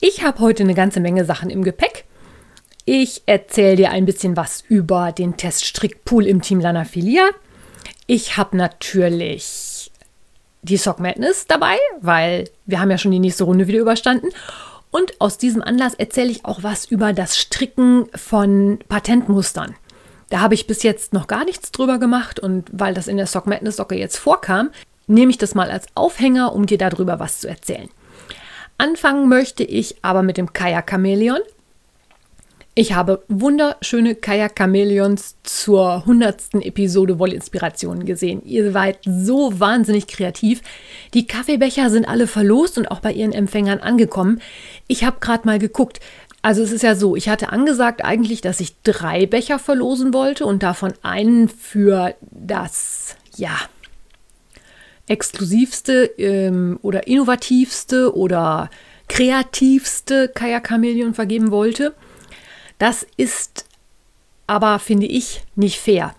Ich habe heute eine ganze Menge Sachen im Gepäck. Ich erzähle dir ein bisschen was über den Teststrickpool im Team Lanafilia. Ich habe natürlich die Sock Madness dabei, weil wir haben ja schon die nächste Runde wieder überstanden. Und aus diesem Anlass erzähle ich auch was über das Stricken von Patentmustern. Da habe ich bis jetzt noch gar nichts drüber gemacht und weil das in der Sock Madness Socke jetzt vorkam, nehme ich das mal als Aufhänger, um dir darüber was zu erzählen. Anfangen möchte ich aber mit dem Kajak Chameleon. Ich habe wunderschöne Kajak Chameleons zur 100. Episode Wollinspirationen gesehen. Ihr seid so wahnsinnig kreativ. Die Kaffeebecher sind alle verlost und auch bei ihren Empfängern angekommen. Ich habe gerade mal geguckt. Also es ist ja so, ich hatte angesagt eigentlich, dass ich drei Becher verlosen wollte und davon einen für das, ja, exklusivste ähm, oder innovativste oder kreativste Chameleon vergeben wollte. Das ist aber, finde ich, nicht fair.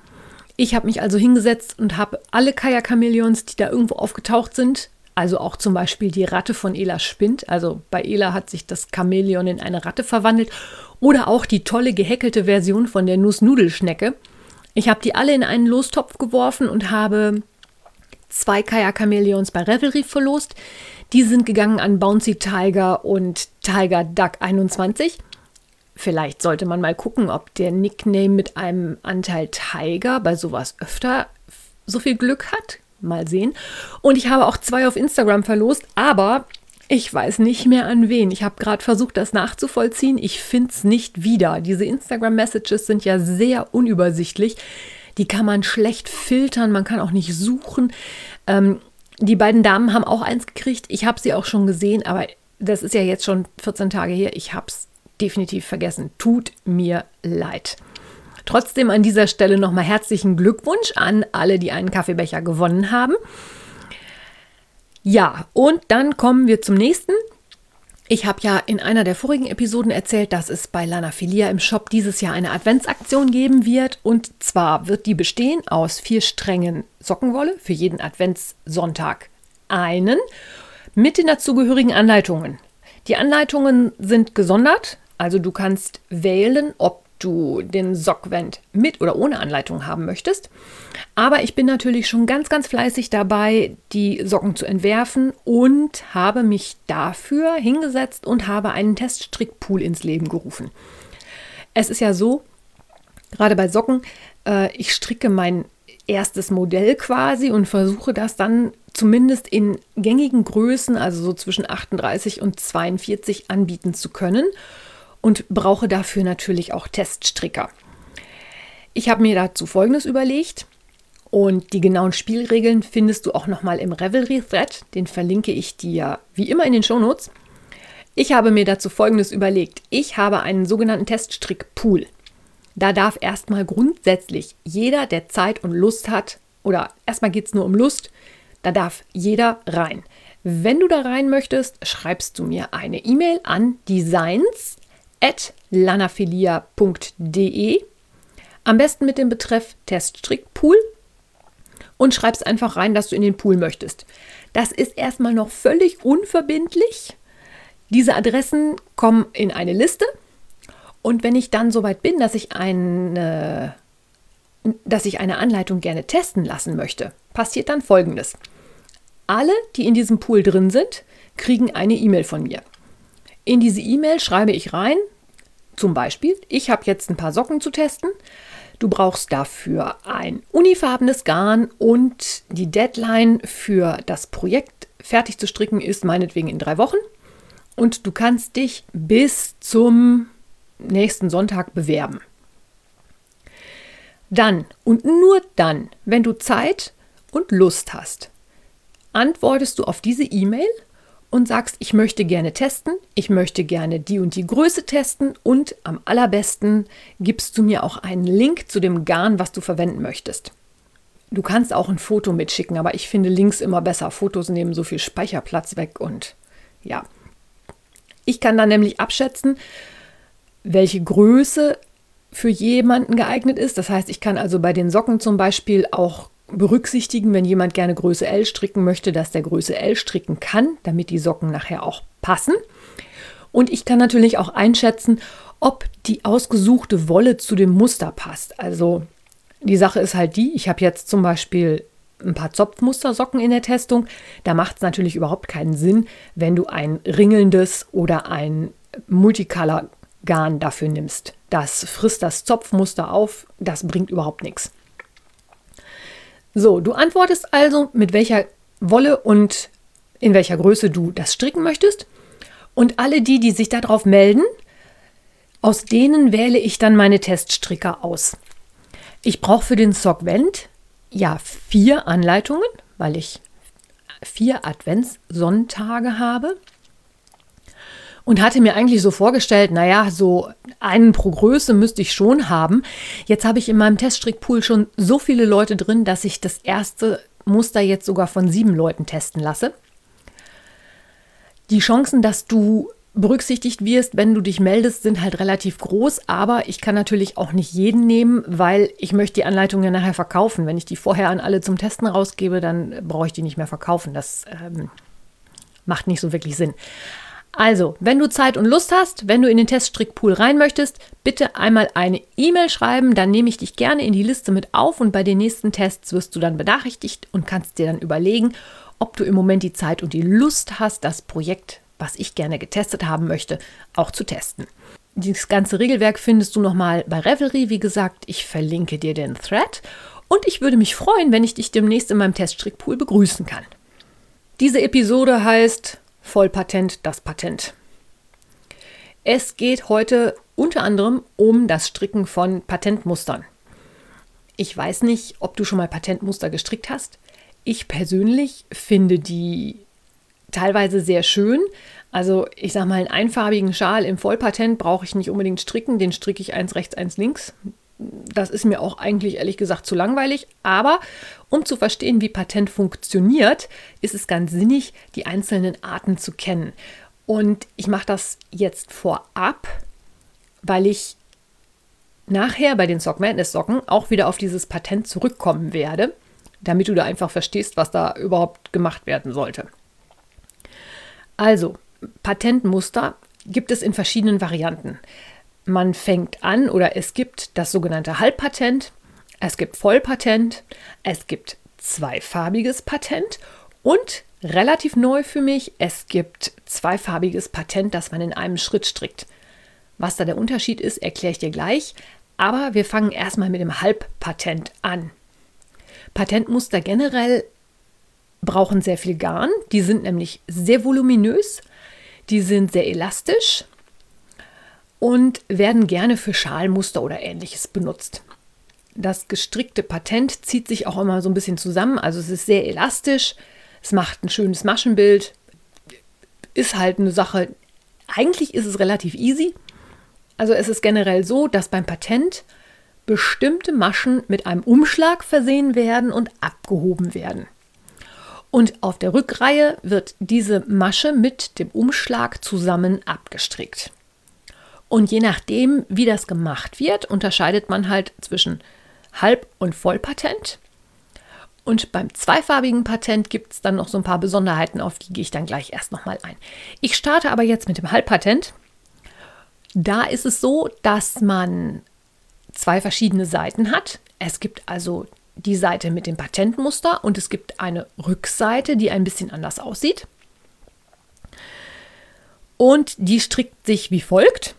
Ich habe mich also hingesetzt und habe alle Chameleons, die da irgendwo aufgetaucht sind, also auch zum Beispiel die Ratte von Ela Spind, also bei Ela hat sich das Chamäleon in eine Ratte verwandelt, oder auch die tolle gehäkelte Version von der Nussnudelschnecke. Ich habe die alle in einen Lostopf geworfen und habe zwei Kajak-Chameleons bei Revelry verlost. Die sind gegangen an Bouncy Tiger und Tiger Duck 21. Vielleicht sollte man mal gucken, ob der Nickname mit einem Anteil Tiger bei sowas öfter so viel Glück hat. Mal sehen. Und ich habe auch zwei auf Instagram verlost, aber ich weiß nicht mehr an wen. Ich habe gerade versucht, das nachzuvollziehen. Ich finde es nicht wieder. Diese Instagram-Messages sind ja sehr unübersichtlich. Die kann man schlecht filtern, man kann auch nicht suchen. Ähm, die beiden Damen haben auch eins gekriegt. Ich habe sie auch schon gesehen, aber das ist ja jetzt schon 14 Tage her. Ich habe es definitiv vergessen. Tut mir leid. Trotzdem an dieser Stelle nochmal herzlichen Glückwunsch an alle, die einen Kaffeebecher gewonnen haben. Ja, und dann kommen wir zum nächsten. Ich habe ja in einer der vorigen Episoden erzählt, dass es bei Lana Filia im Shop dieses Jahr eine Adventsaktion geben wird. Und zwar wird die bestehen aus vier Strängen Sockenwolle für jeden Adventssonntag einen mit den dazugehörigen Anleitungen. Die Anleitungen sind gesondert, also du kannst wählen, ob du den Sockwend mit oder ohne Anleitung haben möchtest. Aber ich bin natürlich schon ganz, ganz fleißig dabei, die Socken zu entwerfen und habe mich dafür hingesetzt und habe einen Teststrickpool ins Leben gerufen. Es ist ja so, gerade bei Socken, äh, ich stricke mein erstes Modell quasi und versuche das dann zumindest in gängigen Größen, also so zwischen 38 und 42 anbieten zu können und brauche dafür natürlich auch Teststricker. Ich habe mir dazu Folgendes überlegt und die genauen Spielregeln findest du auch nochmal im Revelry-Thread. Den verlinke ich dir wie immer in den Shownotes. Ich habe mir dazu Folgendes überlegt. Ich habe einen sogenannten Teststrick-Pool. Da darf erstmal grundsätzlich jeder, der Zeit und Lust hat, oder erstmal geht es nur um Lust, da darf jeder rein. Wenn du da rein möchtest, schreibst du mir eine E-Mail an designs at lanafilia.de. Am besten mit dem Betreff Teststrickpool und schreibst einfach rein, dass du in den Pool möchtest. Das ist erstmal noch völlig unverbindlich. Diese Adressen kommen in eine Liste und wenn ich dann soweit bin, dass ich eine, dass ich eine Anleitung gerne testen lassen möchte, passiert dann folgendes. Alle, die in diesem Pool drin sind, kriegen eine E-Mail von mir. In diese E-Mail schreibe ich rein, zum Beispiel, ich habe jetzt ein paar Socken zu testen. Du brauchst dafür ein unifarbenes Garn und die Deadline für das Projekt fertig zu stricken ist meinetwegen in drei Wochen. Und du kannst dich bis zum nächsten Sonntag bewerben. Dann und nur dann, wenn du Zeit und Lust hast, antwortest du auf diese E-Mail und sagst, ich möchte gerne testen, ich möchte gerne die und die Größe testen und am allerbesten gibst du mir auch einen Link zu dem Garn, was du verwenden möchtest. Du kannst auch ein Foto mitschicken, aber ich finde Links immer besser. Fotos nehmen so viel Speicherplatz weg und ja. Ich kann dann nämlich abschätzen, welche Größe für jemanden geeignet ist. Das heißt, ich kann also bei den Socken zum Beispiel auch berücksichtigen, wenn jemand gerne Größe L stricken möchte, dass der Größe L stricken kann, damit die Socken nachher auch passen. Und ich kann natürlich auch einschätzen, ob die ausgesuchte Wolle zu dem Muster passt. Also die Sache ist halt die, ich habe jetzt zum Beispiel ein paar Zopfmustersocken in der Testung. Da macht es natürlich überhaupt keinen Sinn, wenn du ein ringelndes oder ein Multicolor-Garn dafür nimmst. Das frisst das Zopfmuster auf, das bringt überhaupt nichts. So, du antwortest also, mit welcher Wolle und in welcher Größe du das stricken möchtest. Und alle die, die sich darauf melden, aus denen wähle ich dann meine Teststricker aus. Ich brauche für den Sock Vent ja vier Anleitungen, weil ich vier Adventssonntage habe. Und hatte mir eigentlich so vorgestellt, naja, so einen pro Größe müsste ich schon haben. Jetzt habe ich in meinem Teststrickpool schon so viele Leute drin, dass ich das erste Muster jetzt sogar von sieben Leuten testen lasse. Die Chancen, dass du berücksichtigt wirst, wenn du dich meldest, sind halt relativ groß, aber ich kann natürlich auch nicht jeden nehmen, weil ich möchte die Anleitung ja nachher verkaufen. Wenn ich die vorher an alle zum Testen rausgebe, dann brauche ich die nicht mehr verkaufen. Das ähm, macht nicht so wirklich Sinn. Also, wenn du Zeit und Lust hast, wenn du in den Teststrickpool rein möchtest, bitte einmal eine E-Mail schreiben, dann nehme ich dich gerne in die Liste mit auf und bei den nächsten Tests wirst du dann benachrichtigt und kannst dir dann überlegen, ob du im Moment die Zeit und die Lust hast, das Projekt was ich gerne getestet haben möchte, auch zu testen. Dieses ganze Regelwerk findest du nochmal bei Revelry. Wie gesagt, ich verlinke dir den Thread und ich würde mich freuen, wenn ich dich demnächst in meinem Teststrickpool begrüßen kann. Diese Episode heißt Vollpatent das Patent. Es geht heute unter anderem um das Stricken von Patentmustern. Ich weiß nicht, ob du schon mal Patentmuster gestrickt hast. Ich persönlich finde die teilweise sehr schön. Also ich sage mal, einen einfarbigen Schal im Vollpatent brauche ich nicht unbedingt stricken. Den stricke ich eins rechts, eins links. Das ist mir auch eigentlich ehrlich gesagt zu langweilig. Aber um zu verstehen, wie Patent funktioniert, ist es ganz sinnig, die einzelnen Arten zu kennen. Und ich mache das jetzt vorab, weil ich nachher bei den Sock Madness Socken auch wieder auf dieses Patent zurückkommen werde, damit du da einfach verstehst, was da überhaupt gemacht werden sollte. Also, Patentmuster gibt es in verschiedenen Varianten. Man fängt an oder es gibt das sogenannte Halbpatent, es gibt Vollpatent, es gibt zweifarbiges Patent und relativ neu für mich, es gibt zweifarbiges Patent, das man in einem Schritt strickt. Was da der Unterschied ist, erkläre ich dir gleich, aber wir fangen erstmal mit dem Halbpatent an. Patentmuster generell brauchen sehr viel Garn. Die sind nämlich sehr voluminös, die sind sehr elastisch und werden gerne für Schalmuster oder ähnliches benutzt. Das gestrickte Patent zieht sich auch immer so ein bisschen zusammen, also es ist sehr elastisch, es macht ein schönes Maschenbild, ist halt eine Sache, eigentlich ist es relativ easy. Also es ist generell so, dass beim Patent bestimmte Maschen mit einem Umschlag versehen werden und abgehoben werden. Und auf der Rückreihe wird diese Masche mit dem Umschlag zusammen abgestrickt. Und je nachdem, wie das gemacht wird, unterscheidet man halt zwischen Halb- und Vollpatent. Und beim zweifarbigen Patent gibt es dann noch so ein paar Besonderheiten, auf die gehe ich dann gleich erst nochmal ein. Ich starte aber jetzt mit dem Halbpatent. Da ist es so, dass man zwei verschiedene Seiten hat. Es gibt also die Seite mit dem Patentmuster und es gibt eine Rückseite, die ein bisschen anders aussieht. Und die strickt sich wie folgt.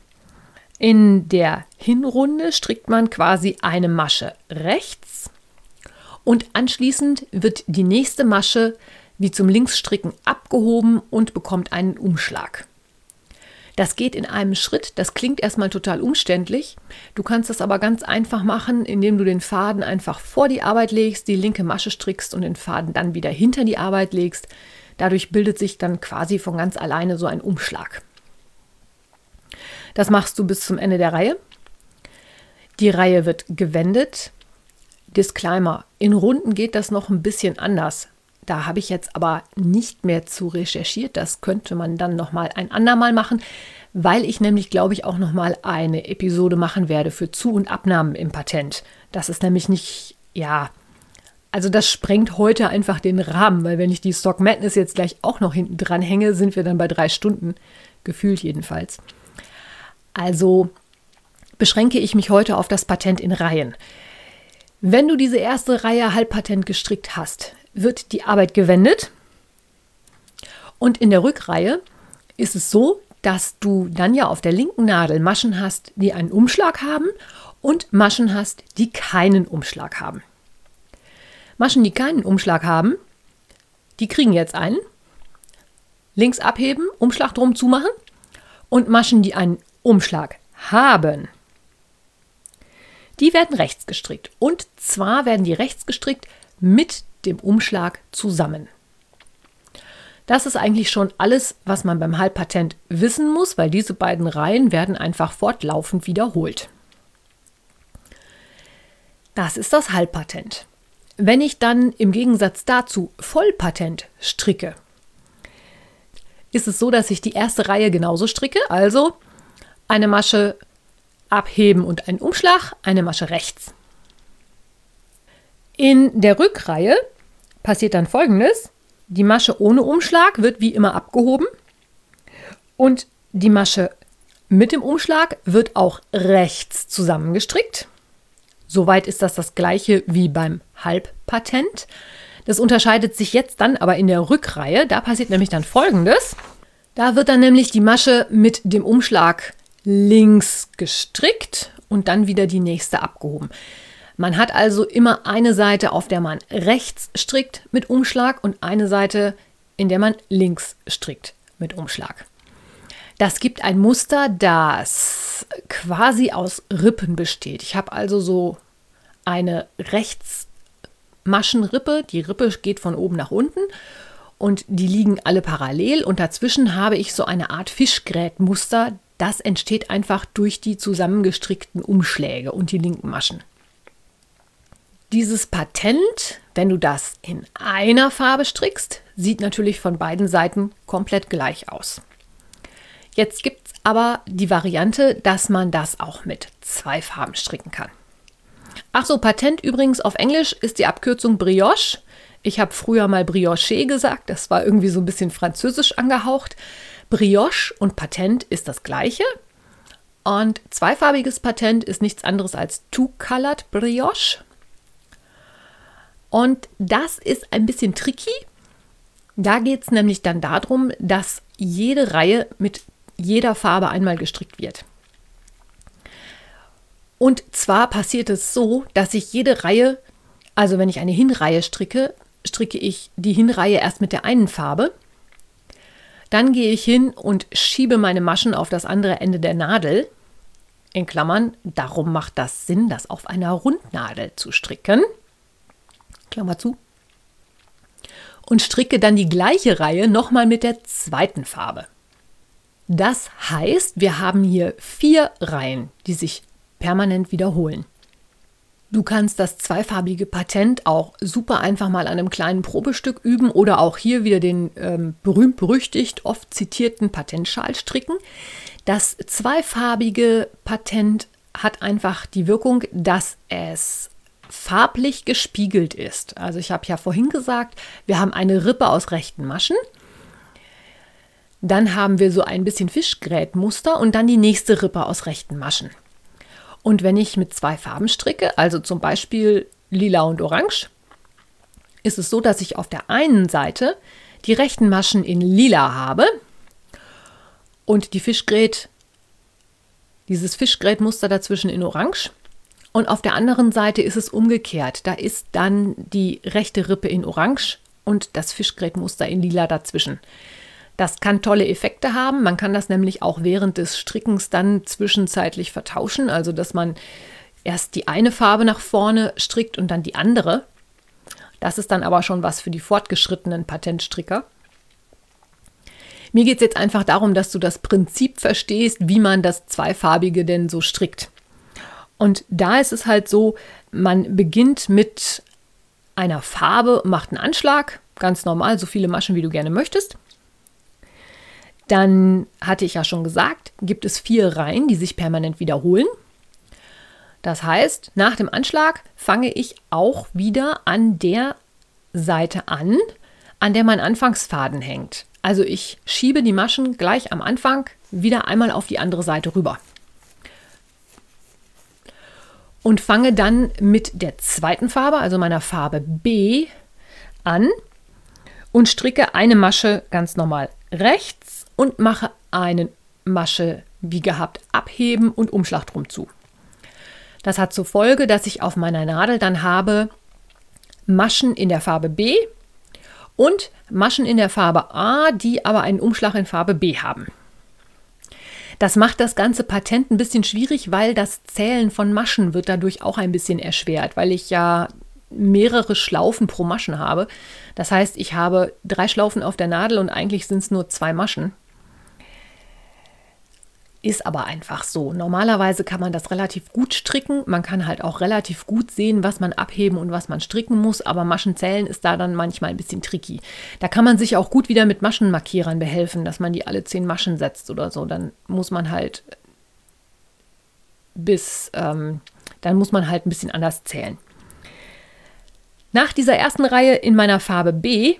In der Hinrunde strickt man quasi eine Masche rechts und anschließend wird die nächste Masche wie zum Linksstricken abgehoben und bekommt einen Umschlag. Das geht in einem Schritt. Das klingt erstmal total umständlich. Du kannst das aber ganz einfach machen, indem du den Faden einfach vor die Arbeit legst, die linke Masche strickst und den Faden dann wieder hinter die Arbeit legst. Dadurch bildet sich dann quasi von ganz alleine so ein Umschlag. Das machst du bis zum Ende der Reihe. Die Reihe wird gewendet. Disclaimer, in Runden geht das noch ein bisschen anders. Da habe ich jetzt aber nicht mehr zu recherchiert. Das könnte man dann noch mal ein andermal machen, weil ich nämlich, glaube ich, auch noch mal eine Episode machen werde für Zu- und Abnahmen im Patent. Das ist nämlich nicht, ja, also das sprengt heute einfach den Rahmen, weil wenn ich die Stock Madness jetzt gleich auch noch hinten dran hänge, sind wir dann bei drei Stunden, gefühlt jedenfalls. Also beschränke ich mich heute auf das Patent in Reihen. Wenn du diese erste Reihe Halbpatent gestrickt hast, wird die Arbeit gewendet. Und in der Rückreihe ist es so, dass du dann ja auf der linken Nadel Maschen hast, die einen Umschlag haben und Maschen hast, die keinen Umschlag haben. Maschen, die keinen Umschlag haben, die kriegen jetzt einen. Links abheben, Umschlag drum zumachen. Und Maschen, die einen Umschlag haben, die werden rechts gestrickt. Und zwar werden die rechts gestrickt mit dem Umschlag zusammen. Das ist eigentlich schon alles, was man beim Halbpatent wissen muss, weil diese beiden Reihen werden einfach fortlaufend wiederholt. Das ist das Halbpatent. Wenn ich dann im Gegensatz dazu Vollpatent stricke, ist es so, dass ich die erste Reihe genauso stricke, also eine Masche abheben und einen Umschlag, eine Masche rechts. In der Rückreihe passiert dann folgendes. Die Masche ohne Umschlag wird wie immer abgehoben und die Masche mit dem Umschlag wird auch rechts zusammengestrickt. Soweit ist das das gleiche wie beim Halbpatent. Das unterscheidet sich jetzt dann aber in der Rückreihe. Da passiert nämlich dann folgendes. Da wird dann nämlich die Masche mit dem Umschlag links gestrickt und dann wieder die nächste abgehoben. Man hat also immer eine Seite, auf der man rechts strickt mit Umschlag und eine Seite, in der man links strickt mit Umschlag. Das gibt ein Muster, das quasi aus Rippen besteht. Ich habe also so eine Rechtsmaschenrippe. Die Rippe geht von oben nach unten und die liegen alle parallel und dazwischen habe ich so eine Art Fischgrätmuster, das entsteht einfach durch die zusammengestrickten Umschläge und die linken Maschen. Dieses Patent, wenn du das in einer Farbe strickst, sieht natürlich von beiden Seiten komplett gleich aus. Jetzt gibt es aber die Variante, dass man das auch mit zwei Farben stricken kann. Ach so, Patent übrigens auf Englisch ist die Abkürzung Brioche. Ich habe früher mal Brioche gesagt, das war irgendwie so ein bisschen französisch angehaucht. Brioche und Patent ist das gleiche. Und zweifarbiges Patent ist nichts anderes als Two-Colored Brioche. Und das ist ein bisschen tricky. Da geht es nämlich dann darum, dass jede Reihe mit jeder Farbe einmal gestrickt wird. Und zwar passiert es so, dass ich jede Reihe, also wenn ich eine Hinreihe stricke, stricke ich die Hinreihe erst mit der einen Farbe dann gehe ich hin und schiebe meine Maschen auf das andere Ende der Nadel. In Klammern, darum macht das Sinn, das auf einer Rundnadel zu stricken. Klammer zu. Und stricke dann die gleiche Reihe nochmal mit der zweiten Farbe. Das heißt, wir haben hier vier Reihen, die sich permanent wiederholen. Du kannst das zweifarbige Patent auch super einfach mal an einem kleinen Probestück üben oder auch hier wieder den ähm, berühmt-berüchtigt oft zitierten Patentschal stricken. Das zweifarbige Patent hat einfach die Wirkung, dass es farblich gespiegelt ist. Also ich habe ja vorhin gesagt, wir haben eine Rippe aus rechten Maschen. Dann haben wir so ein bisschen Fischgrätmuster und dann die nächste Rippe aus rechten Maschen. Und wenn ich mit zwei Farben stricke, also zum Beispiel lila und orange, ist es so, dass ich auf der einen Seite die rechten Maschen in lila habe und die Fischgrät, dieses Fischgrätmuster dazwischen in orange. Und auf der anderen Seite ist es umgekehrt. Da ist dann die rechte Rippe in orange und das Fischgrätmuster in lila dazwischen. Das kann tolle Effekte haben. Man kann das nämlich auch während des Strickens dann zwischenzeitlich vertauschen, also dass man erst die eine Farbe nach vorne strickt und dann die andere. Das ist dann aber schon was für die fortgeschrittenen Patentstricker. Mir geht es jetzt einfach darum, dass du das Prinzip verstehst, wie man das Zweifarbige denn so strickt. Und da ist es halt so, man beginnt mit einer Farbe, macht einen Anschlag, ganz normal, so viele Maschen, wie du gerne möchtest. Dann hatte ich ja schon gesagt, gibt es vier Reihen, die sich permanent wiederholen. Das heißt, nach dem Anschlag fange ich auch wieder an der Seite an, an der mein Anfangsfaden hängt. Also ich schiebe die Maschen gleich am Anfang wieder einmal auf die andere Seite rüber. Und fange dann mit der zweiten Farbe, also meiner Farbe B, an und stricke eine Masche ganz normal rechts und mache eine Masche wie gehabt abheben und Umschlag drum zu. Das hat zur Folge, dass ich auf meiner Nadel dann habe Maschen in der Farbe B und Maschen in der Farbe A, die aber einen Umschlag in Farbe B haben. Das macht das ganze Patent ein bisschen schwierig, weil das Zählen von Maschen wird dadurch auch ein bisschen erschwert, weil ich ja mehrere Schlaufen pro Maschen habe. Das heißt, ich habe drei Schlaufen auf der Nadel und eigentlich sind es nur zwei Maschen. Ist aber einfach so. Normalerweise kann man das relativ gut stricken. Man kann halt auch relativ gut sehen, was man abheben und was man stricken muss. Aber Maschenzählen ist da dann manchmal ein bisschen tricky. Da kann man sich auch gut wieder mit Maschenmarkierern behelfen, dass man die alle zehn Maschen setzt oder so. Dann muss man halt bis, ähm, dann muss man halt ein bisschen anders zählen. Nach dieser ersten Reihe in meiner Farbe B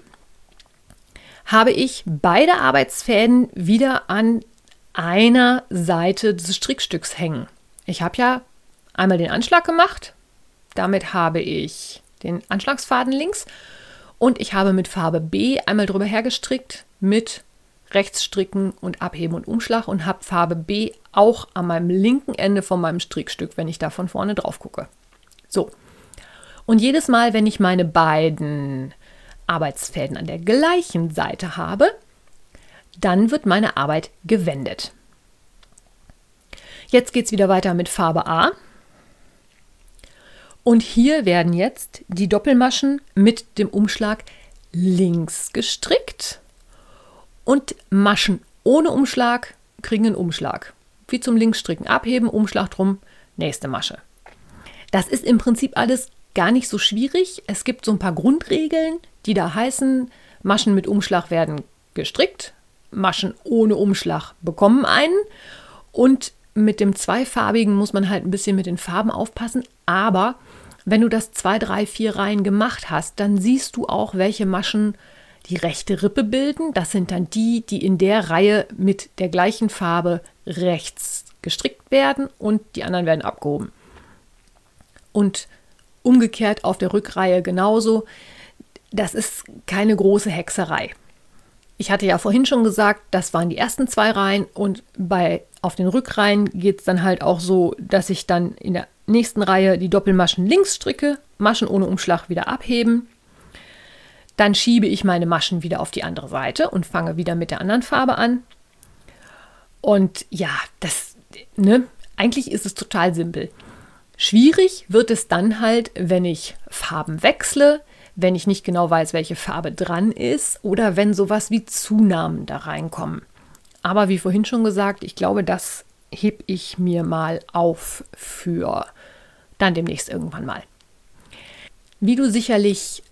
habe ich beide Arbeitsfäden wieder an einer Seite des Strickstücks hängen. Ich habe ja einmal den Anschlag gemacht, damit habe ich den Anschlagsfaden links und ich habe mit Farbe B einmal drüber hergestrickt mit Rechtsstricken und Abheben und Umschlag und habe Farbe B auch an meinem linken Ende von meinem Strickstück, wenn ich da von vorne drauf gucke. So. Und jedes Mal, wenn ich meine beiden Arbeitsfäden an der gleichen Seite habe, dann wird meine Arbeit gewendet. Jetzt geht es wieder weiter mit Farbe A. Und hier werden jetzt die Doppelmaschen mit dem Umschlag links gestrickt und Maschen ohne Umschlag kriegen einen Umschlag. Wie zum Linksstricken abheben, Umschlag drum, nächste Masche. Das ist im Prinzip alles gar nicht so schwierig. Es gibt so ein paar Grundregeln, die da heißen, Maschen mit Umschlag werden gestrickt, Maschen ohne Umschlag bekommen einen. Und mit dem zweifarbigen muss man halt ein bisschen mit den Farben aufpassen. Aber wenn du das zwei, drei, vier Reihen gemacht hast, dann siehst du auch, welche Maschen die rechte Rippe bilden. Das sind dann die, die in der Reihe mit der gleichen Farbe rechts gestrickt werden und die anderen werden abgehoben. Und umgekehrt auf der Rückreihe genauso. Das ist keine große Hexerei. Ich hatte ja vorhin schon gesagt, das waren die ersten zwei Reihen und bei auf den Rückreihen geht es dann halt auch so, dass ich dann in der nächsten Reihe die Doppelmaschen links stricke, Maschen ohne Umschlag wieder abheben. Dann schiebe ich meine Maschen wieder auf die andere Seite und fange wieder mit der anderen Farbe an. Und ja, das, ne, eigentlich ist es total simpel. Schwierig wird es dann halt, wenn ich Farben wechsle, wenn ich nicht genau weiß, welche Farbe dran ist oder wenn sowas wie Zunahmen da reinkommen. Aber wie vorhin schon gesagt, ich glaube, das heb ich mir mal auf für dann demnächst irgendwann mal. Wie du sicherlich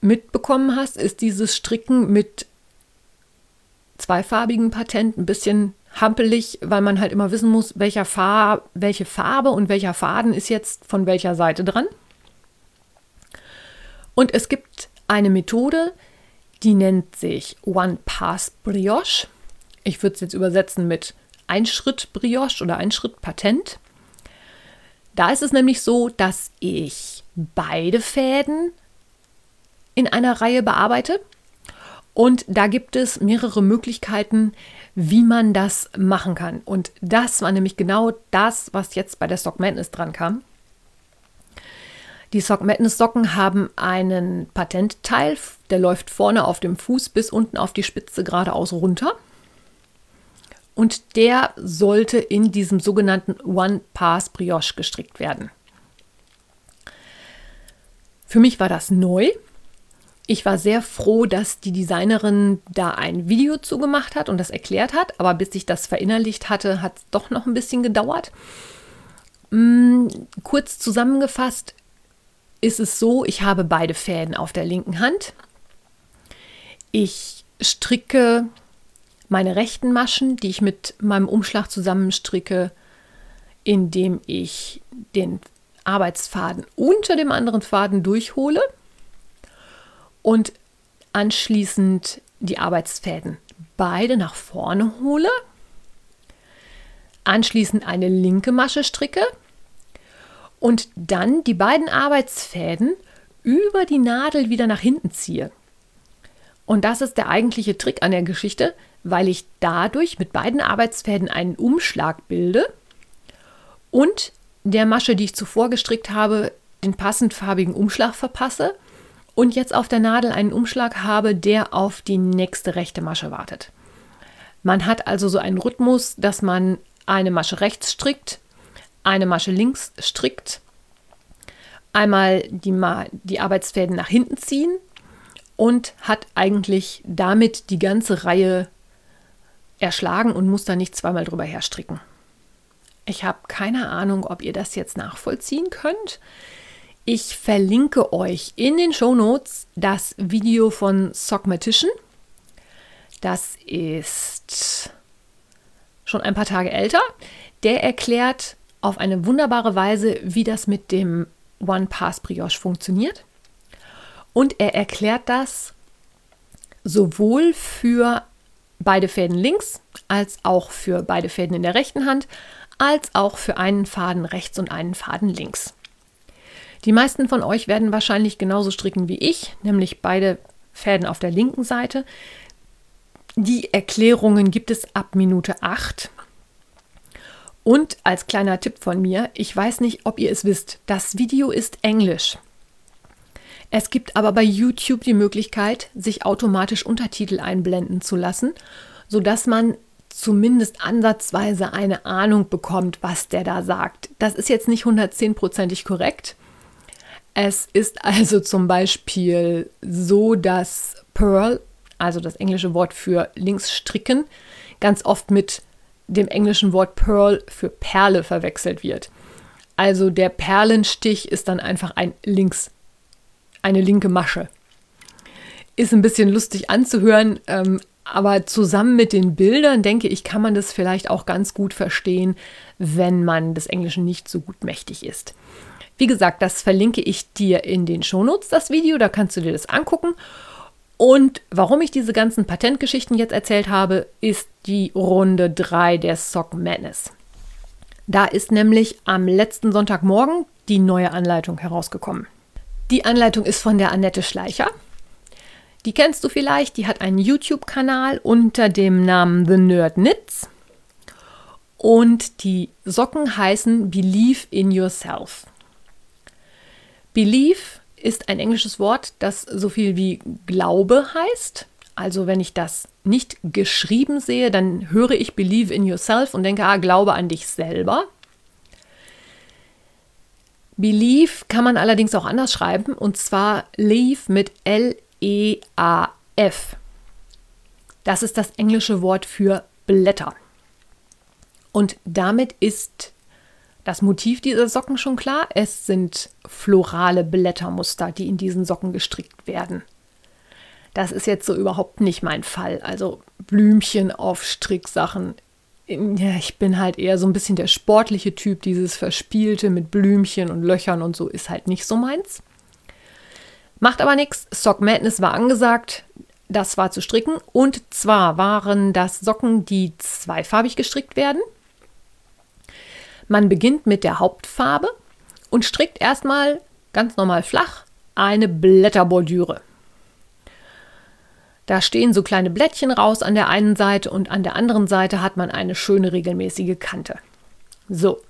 mitbekommen hast, ist dieses Stricken mit zweifarbigen Patent ein bisschen hampelig, weil man halt immer wissen muss, welcher Farb, welche Farbe und welcher Faden ist jetzt von welcher Seite dran. Und es gibt eine Methode, die nennt sich One Pass Brioche. Ich würde es jetzt übersetzen mit Einschritt Brioche oder Einschritt Patent. Da ist es nämlich so, dass ich beide Fäden in einer Reihe bearbeite. Und da gibt es mehrere Möglichkeiten, wie man das machen kann. Und das war nämlich genau das, was jetzt bei der Stock Madness dran kam. Die Sock Madness Socken haben einen Patentteil, der läuft vorne auf dem Fuß bis unten auf die Spitze geradeaus runter. Und der sollte in diesem sogenannten One Pass Brioche gestrickt werden. Für mich war das neu Ich war sehr froh, dass die Designerin da ein Video zugemacht hat und das erklärt hat, aber bis ich das verinnerlicht hatte, hat es doch noch ein bisschen gedauert. Hm, kurz zusammengefasst ist es so, ich habe beide Fäden auf der linken Hand. Ich stricke meine rechten Maschen, die ich mit meinem Umschlag zusammenstricke, indem ich den Arbeitsfaden unter dem anderen Faden durchhole und anschließend die Arbeitsfäden beide nach vorne hole, anschließend eine linke Masche stricke und dann die beiden Arbeitsfäden über die Nadel wieder nach hinten ziehe. Und das ist der eigentliche Trick an der Geschichte, weil ich dadurch mit beiden Arbeitsfäden einen Umschlag bilde und der Masche, die ich zuvor gestrickt habe, den passend farbigen Umschlag verpasse und jetzt auf der Nadel einen Umschlag habe, der auf die nächste rechte Masche wartet. Man hat also so einen Rhythmus, dass man eine Masche rechts strickt, eine Masche links strickt, einmal die, die Arbeitsfäden nach hinten ziehen und hat eigentlich damit die ganze Reihe erschlagen und muss da nicht zweimal drüber herstricken. Ich habe keine Ahnung, ob ihr das jetzt nachvollziehen könnt. Ich verlinke euch in den Show Notes das Video von Sockmatician. Das ist schon ein paar Tage älter. Der erklärt auf eine wunderbare Weise, wie das mit dem One Pass Brioche funktioniert. Und er erklärt das sowohl für beide Fäden links als auch für beide Fäden in der rechten Hand, als auch für einen Faden rechts und einen Faden links. Die meisten von euch werden wahrscheinlich genauso stricken wie ich, nämlich beide Fäden auf der linken Seite. Die Erklärungen gibt es ab Minute 8. Und als kleiner Tipp von mir, ich weiß nicht, ob ihr es wisst, das Video ist Englisch. Es gibt aber bei YouTube die Möglichkeit, sich automatisch Untertitel einblenden zu lassen, sodass man zumindest ansatzweise eine Ahnung bekommt, was der da sagt. Das ist jetzt nicht 110%ig korrekt. Es ist also zum Beispiel so, dass Pearl, also das englische Wort für links stricken, ganz oft mit dem englischen Wort Pearl für Perle verwechselt wird. Also der Perlenstich ist dann einfach ein links, eine linke Masche. Ist ein bisschen lustig anzuhören, ähm, aber zusammen mit den Bildern, denke ich, kann man das vielleicht auch ganz gut verstehen, wenn man des Englischen nicht so gut mächtig ist. Wie gesagt, das verlinke ich dir in den Shownotes, das Video, da kannst du dir das angucken. Und warum ich diese ganzen Patentgeschichten jetzt erzählt habe, ist die Runde 3 der Sock Madness. Da ist nämlich am letzten Sonntagmorgen die neue Anleitung herausgekommen. Die Anleitung ist von der Annette Schleicher. Die kennst du vielleicht, die hat einen YouTube-Kanal unter dem Namen The Nerd Knits. Und die Socken heißen Believe in Yourself. Believe ist ein englisches Wort, das so viel wie Glaube heißt. Also wenn ich das nicht geschrieben sehe, dann höre ich Believe in Yourself und denke, ah, glaube an dich selber. Believe kann man allerdings auch anders schreiben und zwar Leave mit L E-A-F. Das ist das englische Wort für Blätter. Und damit ist das Motiv dieser Socken schon klar. Es sind florale Blättermuster, die in diesen Socken gestrickt werden. Das ist jetzt so überhaupt nicht mein Fall. Also Blümchen auf Stricksachen. Ja, ich bin halt eher so ein bisschen der sportliche Typ. Dieses Verspielte mit Blümchen und Löchern und so ist halt nicht so meins. Macht aber nichts. Sock Madness war angesagt. Das war zu stricken. Und zwar waren das Socken, die zweifarbig gestrickt werden. Man beginnt mit der Hauptfarbe und strickt erstmal ganz normal flach eine Blätterbordüre. Da stehen so kleine Blättchen raus an der einen Seite und an der anderen Seite hat man eine schöne regelmäßige Kante. So,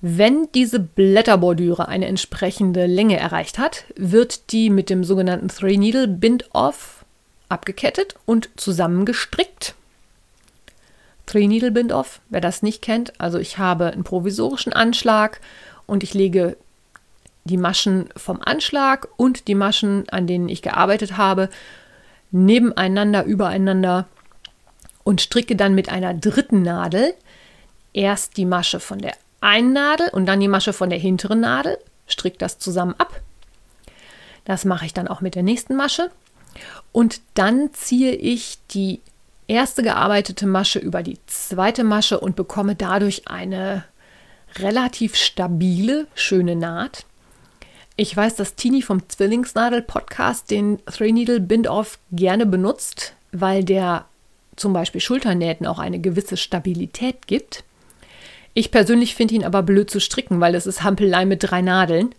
wenn diese Blätterbordüre eine entsprechende Länge erreicht hat, wird die mit dem sogenannten Three Needle Bind Off abgekettet und zusammengestrickt. Three Needle Bind Off, wer das nicht kennt, also ich habe einen provisorischen Anschlag und ich lege die Maschen vom Anschlag und die Maschen, an denen ich gearbeitet habe, nebeneinander, übereinander und stricke dann mit einer dritten Nadel erst die Masche von der einen Nadel und dann die Masche von der hinteren Nadel, stricke das zusammen ab. Das mache ich dann auch mit der nächsten Masche. Und dann ziehe ich die erste gearbeitete Masche über die zweite Masche und bekomme dadurch eine relativ stabile, schöne Naht. Ich weiß, dass Tini vom Zwillingsnadel-Podcast den Three Needle Bind-Off gerne benutzt, weil der zum Beispiel Schulternähten auch eine gewisse Stabilität gibt. Ich persönlich finde ihn aber blöd zu stricken, weil es ist Hampelei mit drei Nadeln.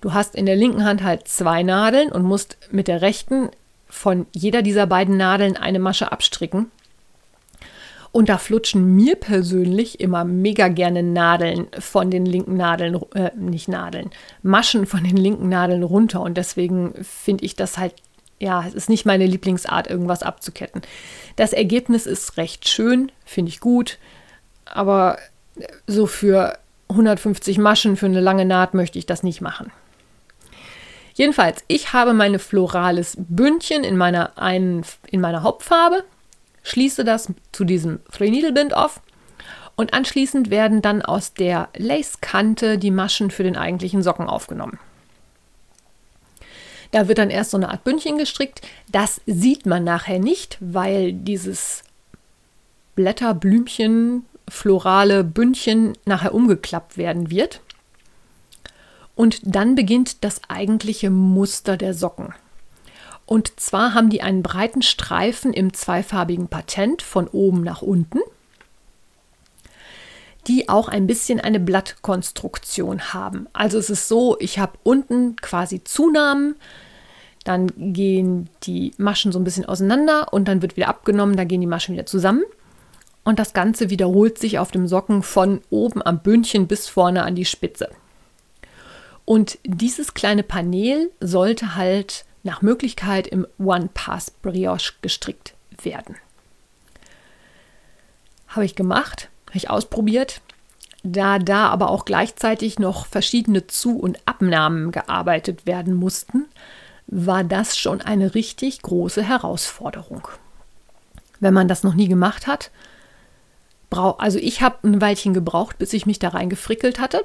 Du hast in der linken Hand halt zwei Nadeln und musst mit der rechten von jeder dieser beiden Nadeln eine Masche abstricken. Und da flutschen mir persönlich immer mega gerne Nadeln von den linken Nadeln, äh, nicht Nadeln, Maschen von den linken Nadeln runter. Und deswegen finde ich das halt, ja, es ist nicht meine Lieblingsart, irgendwas abzuketten. Das Ergebnis ist recht schön, finde ich gut. Aber so für 150 Maschen für eine lange Naht möchte ich das nicht machen. Jedenfalls, ich habe meine florales Bündchen in meiner, einen, in meiner Hauptfarbe, schließe das zu diesem Bind auf und anschließend werden dann aus der Lace-Kante die Maschen für den eigentlichen Socken aufgenommen. Da wird dann erst so eine Art Bündchen gestrickt. Das sieht man nachher nicht, weil dieses Blätterblümchen florale Bündchen nachher umgeklappt werden wird. Und dann beginnt das eigentliche Muster der Socken. Und zwar haben die einen breiten Streifen im zweifarbigen Patent von oben nach unten, die auch ein bisschen eine Blattkonstruktion haben. Also es ist so, ich habe unten quasi Zunahmen, dann gehen die Maschen so ein bisschen auseinander und dann wird wieder abgenommen, da gehen die Maschen wieder zusammen. Und das Ganze wiederholt sich auf dem Socken von oben am Bündchen bis vorne an die Spitze. Und dieses kleine Panel sollte halt nach Möglichkeit im One-Pass-Brioche gestrickt werden. Habe ich gemacht, habe ich ausprobiert. Da da aber auch gleichzeitig noch verschiedene Zu- und Abnahmen gearbeitet werden mussten, war das schon eine richtig große Herausforderung. Wenn man das noch nie gemacht hat, also ich habe ein Weilchen gebraucht, bis ich mich da reingefrickelt hatte.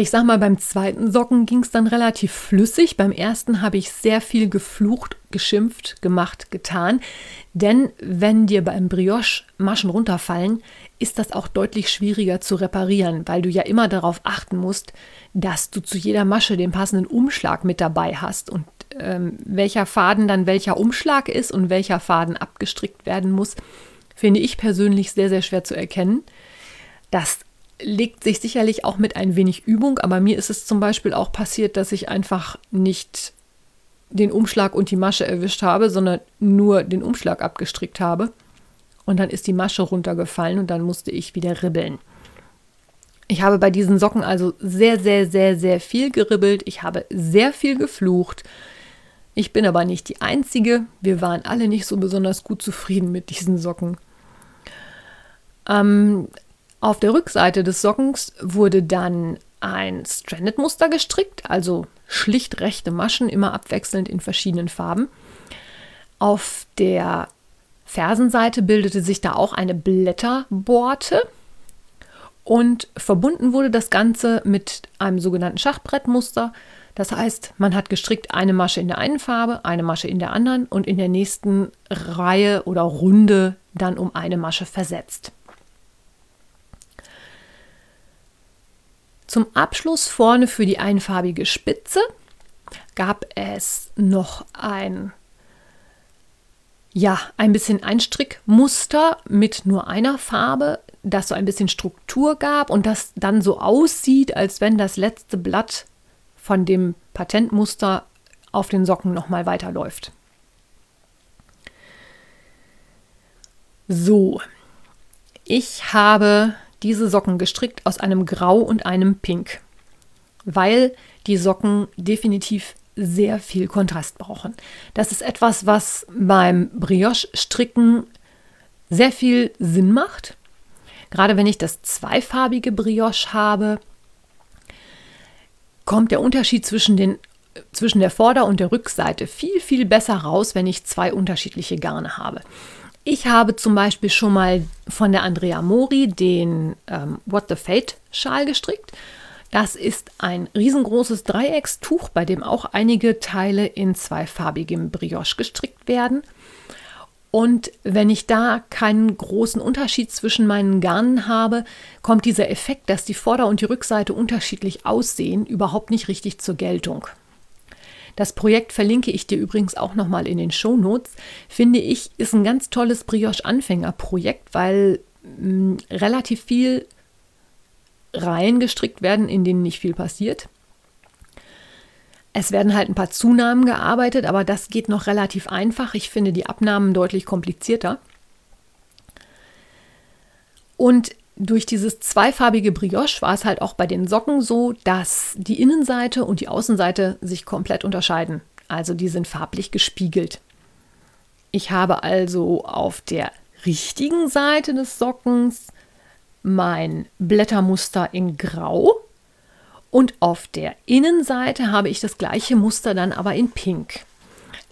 Ich sag mal, beim zweiten Socken ging es dann relativ flüssig. Beim ersten habe ich sehr viel geflucht, geschimpft, gemacht, getan. Denn wenn dir beim Brioche Maschen runterfallen, ist das auch deutlich schwieriger zu reparieren, weil du ja immer darauf achten musst, dass du zu jeder Masche den passenden Umschlag mit dabei hast und ähm, welcher Faden dann welcher Umschlag ist und welcher Faden abgestrickt werden muss, finde ich persönlich sehr, sehr schwer zu erkennen. Das legt sich sicherlich auch mit ein wenig Übung, aber mir ist es zum Beispiel auch passiert, dass ich einfach nicht den Umschlag und die Masche erwischt habe, sondern nur den Umschlag abgestrickt habe. Und dann ist die Masche runtergefallen und dann musste ich wieder ribbeln. Ich habe bei diesen Socken also sehr, sehr, sehr, sehr viel geribbelt. Ich habe sehr viel geflucht. Ich bin aber nicht die Einzige. Wir waren alle nicht so besonders gut zufrieden mit diesen Socken. Ähm, auf der Rückseite des Sockens wurde dann ein Stranded-Muster gestrickt, also schlicht rechte Maschen, immer abwechselnd in verschiedenen Farben. Auf der Fersenseite bildete sich da auch eine Blätterborte und verbunden wurde das Ganze mit einem sogenannten Schachbrettmuster. Das heißt, man hat gestrickt eine Masche in der einen Farbe, eine Masche in der anderen und in der nächsten Reihe oder Runde dann um eine Masche versetzt. Zum Abschluss vorne für die einfarbige Spitze gab es noch ein ja, ein bisschen Einstrickmuster mit nur einer Farbe, das so ein bisschen Struktur gab und das dann so aussieht, als wenn das letzte Blatt von dem Patentmuster auf den Socken nochmal weiterläuft. So, ich habe diese Socken gestrickt aus einem Grau und einem Pink, weil die Socken definitiv sehr viel Kontrast brauchen. Das ist etwas, was beim Brioche-Stricken sehr viel Sinn macht. Gerade wenn ich das zweifarbige Brioche habe, kommt der Unterschied zwischen, den, zwischen der Vorder- und der Rückseite viel, viel besser raus, wenn ich zwei unterschiedliche Garne habe. Ich habe zum Beispiel schon mal von der Andrea Mori den ähm, What the Fate Schal gestrickt. Das ist ein riesengroßes Dreieckstuch, bei dem auch einige Teile in zweifarbigem Brioche gestrickt werden. Und wenn ich da keinen großen Unterschied zwischen meinen Garnen habe, kommt dieser Effekt, dass die Vorder- und die Rückseite unterschiedlich aussehen, überhaupt nicht richtig zur Geltung. Das Projekt verlinke ich dir übrigens auch nochmal in den Show Notes. Finde ich, ist ein ganz tolles Brioche-Anfänger-Projekt, weil mh, relativ viel Reihen gestrickt werden, in denen nicht viel passiert. Es werden halt ein paar Zunahmen gearbeitet, aber das geht noch relativ einfach. Ich finde die Abnahmen deutlich komplizierter. Und durch dieses zweifarbige Brioche war es halt auch bei den Socken so, dass die Innenseite und die Außenseite sich komplett unterscheiden. Also die sind farblich gespiegelt. Ich habe also auf der richtigen Seite des Sockens mein Blättermuster in Grau und auf der Innenseite habe ich das gleiche Muster dann aber in Pink.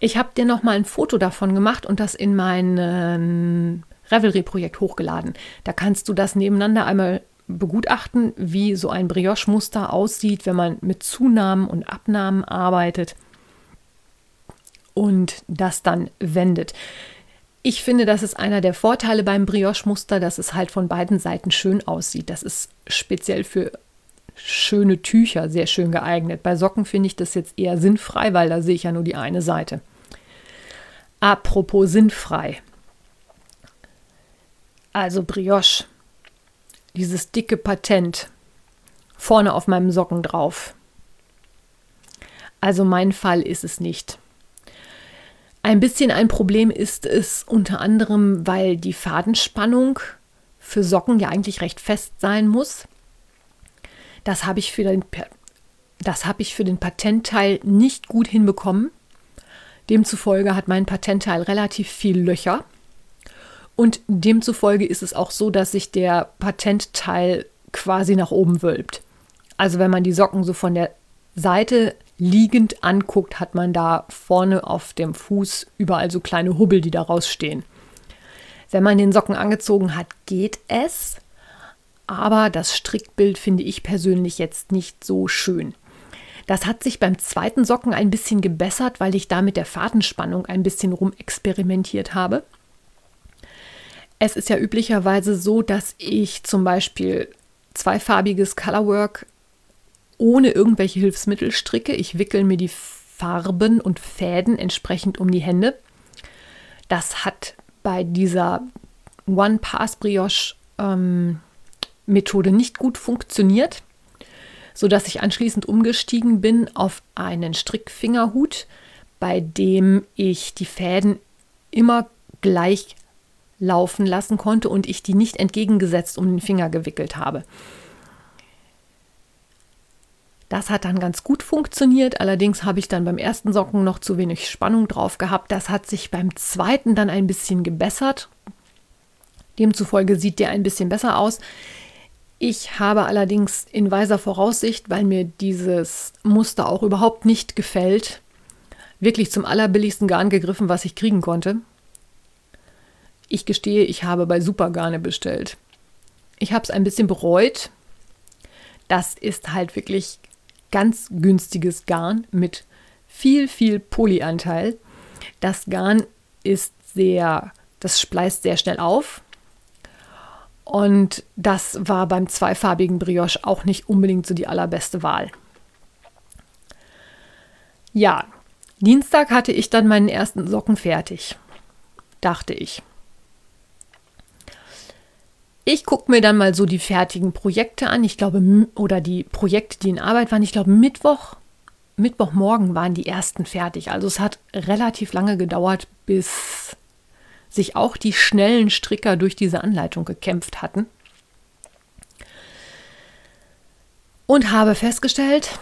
Ich habe dir noch mal ein Foto davon gemacht und das in mein Revelry-Projekt hochgeladen. Da kannst du das nebeneinander einmal begutachten, wie so ein Brioche-Muster aussieht, wenn man mit Zunahmen und Abnahmen arbeitet und das dann wendet. Ich finde, das ist einer der Vorteile beim Brioche-Muster, dass es halt von beiden Seiten schön aussieht. Das ist speziell für schöne Tücher sehr schön geeignet. Bei Socken finde ich das jetzt eher sinnfrei, weil da sehe ich ja nur die eine Seite. Apropos sinnfrei. Also Brioche. Dieses dicke Patent. Vorne auf meinem Socken drauf. Also mein Fall ist es nicht. Ein bisschen ein Problem ist es unter anderem, weil die Fadenspannung für Socken ja eigentlich recht fest sein muss. Das habe ich für den, das habe ich für den Patentteil nicht gut hinbekommen. Demzufolge hat mein Patentteil relativ viel Löcher. Und demzufolge ist es auch so, dass sich der Patentteil quasi nach oben wölbt. Also wenn man die Socken so von der Seite liegend anguckt, hat man da vorne auf dem Fuß überall so kleine Hubbel, die da rausstehen. Wenn man den Socken angezogen hat, geht es aber das Strickbild finde ich persönlich jetzt nicht so schön. Das hat sich beim zweiten Socken ein bisschen gebessert, weil ich da mit der Fadenspannung ein bisschen rumexperimentiert habe. Es ist ja üblicherweise so, dass ich zum Beispiel zweifarbiges Colorwork ohne irgendwelche Hilfsmittel stricke. Ich wickel mir die Farben und Fäden entsprechend um die Hände. Das hat bei dieser One-Pass-Brioche ähm, nicht gut funktioniert, sodass ich anschließend umgestiegen bin auf einen Strickfingerhut, bei dem ich die Fäden immer gleich laufen lassen konnte und ich die nicht entgegengesetzt um den Finger gewickelt habe. Das hat dann ganz gut funktioniert, allerdings habe ich dann beim ersten Socken noch zu wenig Spannung drauf gehabt. Das hat sich beim zweiten dann ein bisschen gebessert. Demzufolge sieht der ein bisschen besser aus. Ich habe allerdings in weiser Voraussicht, weil mir dieses Muster auch überhaupt nicht gefällt, wirklich zum allerbilligsten Garn gegriffen, was ich kriegen konnte. Ich gestehe, ich habe bei Supergarne bestellt. Ich habe es ein bisschen bereut. Das ist halt wirklich ganz günstiges Garn mit viel, viel Polyanteil. Das Garn ist sehr, das spleißt sehr schnell auf. Und das war beim zweifarbigen Brioche auch nicht unbedingt so die allerbeste Wahl. Ja, Dienstag hatte ich dann meinen ersten Socken fertig, dachte ich. Ich gucke mir dann mal so die fertigen Projekte an. Ich glaube, oder die Projekte, die in Arbeit waren. Ich glaube, Mittwoch, Mittwochmorgen waren die ersten fertig. Also es hat relativ lange gedauert, bis sich auch die schnellen Stricker durch diese Anleitung gekämpft hatten. Und habe festgestellt,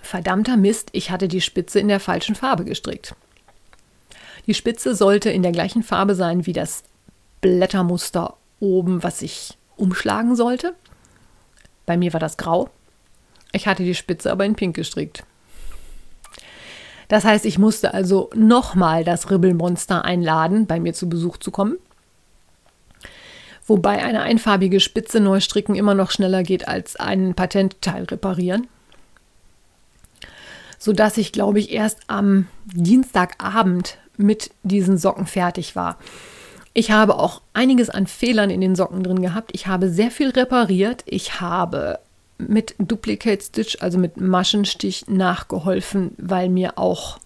verdammter Mist, ich hatte die Spitze in der falschen Farbe gestrickt. Die Spitze sollte in der gleichen Farbe sein wie das Blättermuster oben, was ich umschlagen sollte. Bei mir war das grau. Ich hatte die Spitze aber in pink gestrickt. Das heißt, ich musste also nochmal das Ribbelmonster einladen, bei mir zu Besuch zu kommen. Wobei eine einfarbige Spitze neu stricken immer noch schneller geht als ein Patentteil reparieren. Sodass ich, glaube ich, erst am Dienstagabend mit diesen Socken fertig war. Ich habe auch einiges an Fehlern in den Socken drin gehabt. Ich habe sehr viel repariert. Ich habe mit Duplicate Stitch, also mit Maschenstich, nachgeholfen, weil mir auch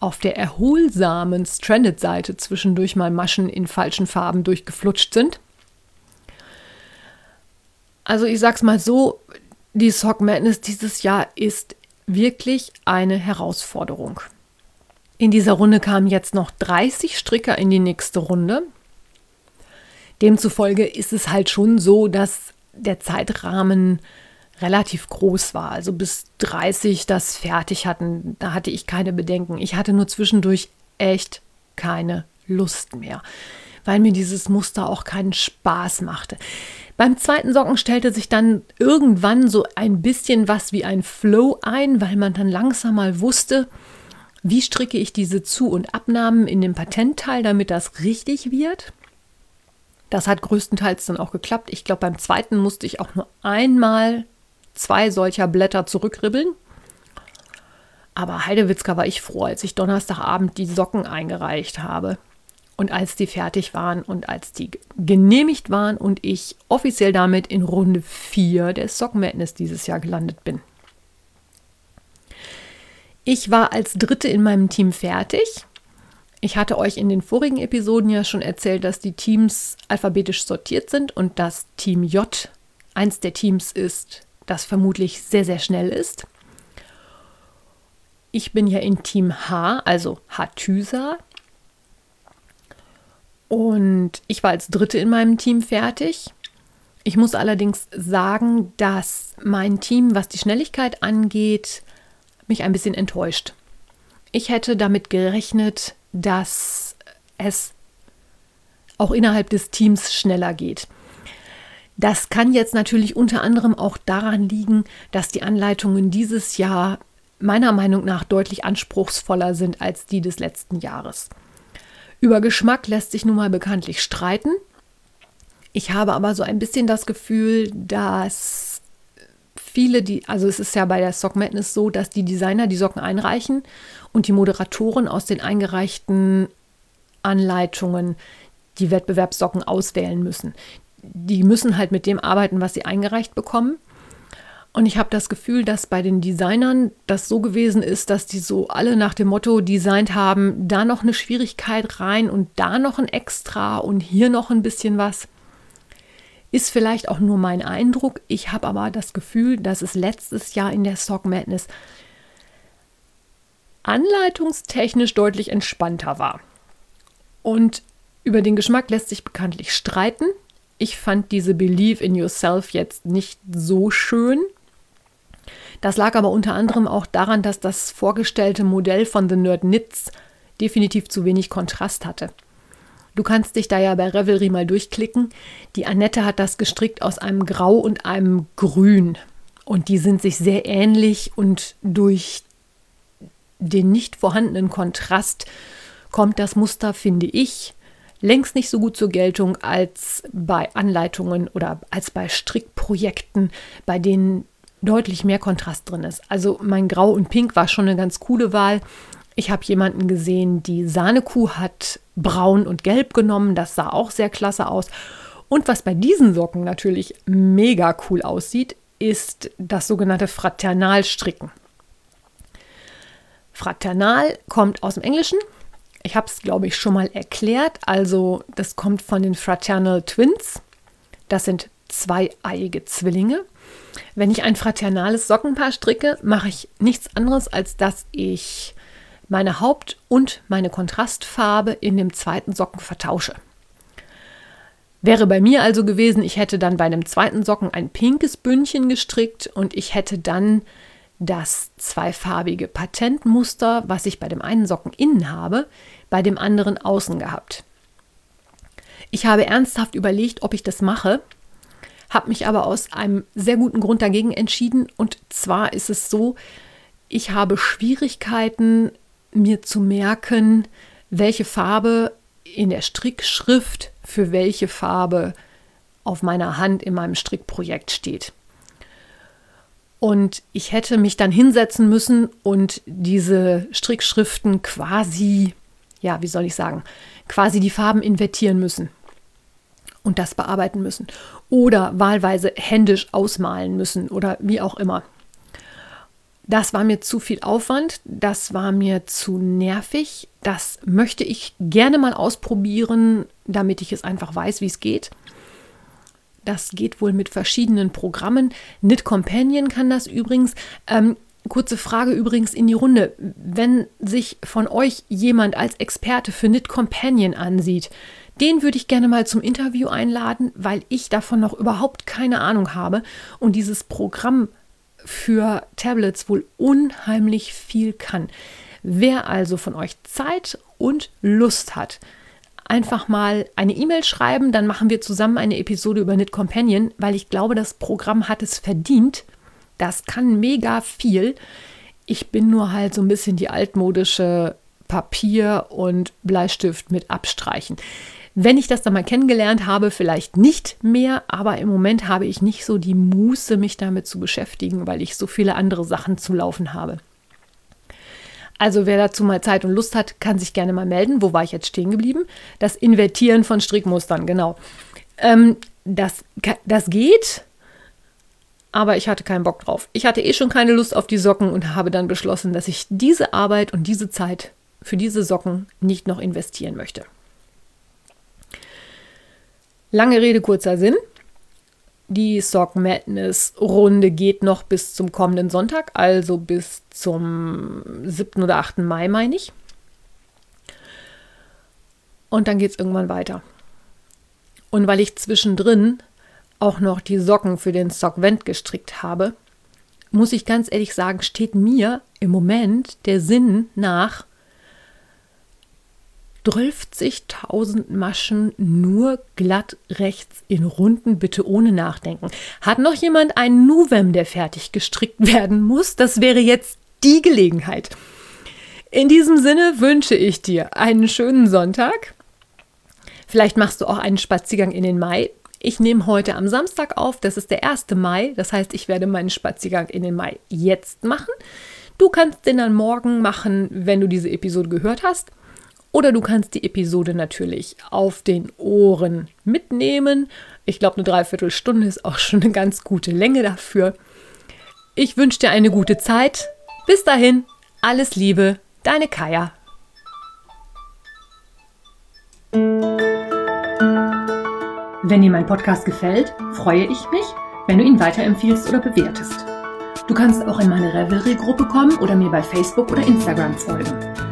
auf der erholsamen Stranded-Seite zwischendurch mal Maschen in falschen Farben durchgeflutscht sind. Also ich sag's mal so, die Sock Madness dieses Jahr ist wirklich eine Herausforderung. In dieser Runde kamen jetzt noch 30 Stricker in die nächste Runde. Demzufolge ist es halt schon so, dass der Zeitrahmen relativ groß war. Also bis 30 das fertig hatten, da hatte ich keine Bedenken. Ich hatte nur zwischendurch echt keine Lust mehr, weil mir dieses Muster auch keinen Spaß machte. Beim zweiten Socken stellte sich dann irgendwann so ein bisschen was wie ein Flow ein, weil man dann langsam mal wusste, wie stricke ich diese Zu- und Abnahmen in dem Patentteil, damit das richtig wird. Das hat größtenteils dann auch geklappt. Ich glaube, beim zweiten musste ich auch nur einmal zwei solcher Blätter zurückribbeln. Aber Heidewitzka war ich froh, als ich Donnerstagabend die Socken eingereicht habe. Und als die fertig waren und als die genehmigt waren und ich offiziell damit in Runde 4 der Sock Madness dieses Jahr gelandet bin. Ich war als Dritte in meinem Team fertig. Ich hatte euch in den vorigen Episoden ja schon erzählt, dass die Teams alphabetisch sortiert sind und dass Team J eins der Teams ist, das vermutlich sehr, sehr schnell ist. Ich bin ja in Team H, also Hatüsa. Und ich war als Dritte in meinem Team fertig. Ich muss allerdings sagen, dass mein Team, was die Schnelligkeit angeht, mich ein bisschen enttäuscht. Ich hätte damit gerechnet, dass es auch innerhalb des Teams schneller geht. Das kann jetzt natürlich unter anderem auch daran liegen, dass die Anleitungen dieses Jahr meiner Meinung nach deutlich anspruchsvoller sind als die des letzten Jahres. Über Geschmack lässt sich nun mal bekanntlich streiten. Ich habe aber so ein bisschen das Gefühl, dass viele, die, also es ist ja bei der Sock Madness so, dass die Designer die Socken einreichen und die Moderatoren aus den eingereichten Anleitungen die Wettbewerbssocken auswählen müssen die müssen halt mit dem arbeiten, was sie eingereicht bekommen. Und ich habe das Gefühl, dass bei den Designern das so gewesen ist, dass die so alle nach dem Motto designt haben, da noch eine Schwierigkeit rein und da noch ein Extra und hier noch ein bisschen was. Ist vielleicht auch nur mein Eindruck. Ich habe aber das Gefühl, dass es letztes Jahr in der Sock Madness anleitungstechnisch deutlich entspannter war. Und über den Geschmack lässt sich bekanntlich streiten. Ich fand diese Believe in Yourself jetzt nicht so schön. Das lag aber unter anderem auch daran, dass das vorgestellte Modell von The Nerd Knits definitiv zu wenig Kontrast hatte. Du kannst dich da ja bei Revelry mal durchklicken. Die Annette hat das gestrickt aus einem Grau und einem Grün. Und die sind sich sehr ähnlich und durch den nicht vorhandenen Kontrast kommt das Muster, finde ich, längst nicht so gut zur Geltung als bei Anleitungen oder als bei Strickprojekten, bei denen deutlich mehr Kontrast drin ist. Also mein Grau und Pink war schon eine ganz coole Wahl. Ich habe jemanden gesehen, die Sahnekuh hat braun und gelb genommen. Das sah auch sehr klasse aus. Und was bei diesen Socken natürlich mega cool aussieht, ist das sogenannte Fraternalstricken. Fraternal kommt aus dem Englischen ich habe es, glaube ich, schon mal erklärt. Also das kommt von den Fraternal Twins. Das sind zweieiige Zwillinge. Wenn ich ein fraternales Sockenpaar stricke, mache ich nichts anderes, als dass ich meine Haupt- und meine Kontrastfarbe in dem zweiten Socken vertausche. Wäre bei mir also gewesen, ich hätte dann bei dem zweiten Socken ein pinkes Bündchen gestrickt und ich hätte dann das zweifarbige Patentmuster, was ich bei dem einen Socken innen habe, bei dem anderen außen gehabt. Ich habe ernsthaft überlegt, ob ich das mache, habe mich aber aus einem sehr guten Grund dagegen entschieden. Und zwar ist es so, ich habe Schwierigkeiten, mir zu merken, welche Farbe in der Strickschrift für welche Farbe auf meiner Hand in meinem Strickprojekt steht. Und ich hätte mich dann hinsetzen müssen und diese Strickschriften quasi, ja, wie soll ich sagen, quasi die Farben invertieren müssen und das bearbeiten müssen. Oder wahlweise händisch ausmalen müssen oder wie auch immer. Das war mir zu viel Aufwand, das war mir zu nervig. Das möchte ich gerne mal ausprobieren, damit ich es einfach weiß, wie es geht. Das geht wohl mit verschiedenen Programmen. Knit Companion kann das übrigens. Ähm, kurze Frage übrigens in die Runde. Wenn sich von euch jemand als Experte für Knit Companion ansieht, den würde ich gerne mal zum Interview einladen, weil ich davon noch überhaupt keine Ahnung habe und dieses Programm für Tablets wohl unheimlich viel kann. Wer also von euch Zeit und Lust hat, einfach mal eine E-Mail schreiben, dann machen wir zusammen eine Episode über Knit Companion, weil ich glaube, das Programm hat es verdient. Das kann mega viel. Ich bin nur halt so ein bisschen die altmodische Papier und Bleistift mit Abstreichen. Wenn ich das dann mal kennengelernt habe, vielleicht nicht mehr, aber im Moment habe ich nicht so die Muße, mich damit zu beschäftigen, weil ich so viele andere Sachen zu laufen habe. Also wer dazu mal Zeit und Lust hat, kann sich gerne mal melden. Wo war ich jetzt stehen geblieben? Das Invertieren von Strickmustern, genau. Ähm, das, das geht, aber ich hatte keinen Bock drauf. Ich hatte eh schon keine Lust auf die Socken und habe dann beschlossen, dass ich diese Arbeit und diese Zeit für diese Socken nicht noch investieren möchte. Lange Rede, kurzer Sinn. Die Sock Madness Runde geht noch bis zum kommenden Sonntag, also bis zum 7. oder 8. Mai, meine ich. Und dann geht es irgendwann weiter. Und weil ich zwischendrin auch noch die Socken für den Sockvent gestrickt habe, muss ich ganz ehrlich sagen, steht mir im Moment der Sinn nach, 12.000 Maschen nur glatt rechts in Runden, bitte ohne Nachdenken. Hat noch jemand einen Nuvem, der fertig gestrickt werden muss? Das wäre jetzt die Gelegenheit. In diesem Sinne wünsche ich dir einen schönen Sonntag. Vielleicht machst du auch einen Spaziergang in den Mai. Ich nehme heute am Samstag auf, das ist der 1. Mai. Das heißt, ich werde meinen Spaziergang in den Mai jetzt machen. Du kannst den dann morgen machen, wenn du diese Episode gehört hast. Oder du kannst die Episode natürlich auf den Ohren mitnehmen. Ich glaube, eine Dreiviertelstunde ist auch schon eine ganz gute Länge dafür. Ich wünsche dir eine gute Zeit. Bis dahin, alles Liebe, deine Kaya. Wenn dir mein Podcast gefällt, freue ich mich, wenn du ihn weiterempfiehlst oder bewertest. Du kannst auch in meine Revelry-Gruppe kommen oder mir bei Facebook oder Instagram folgen.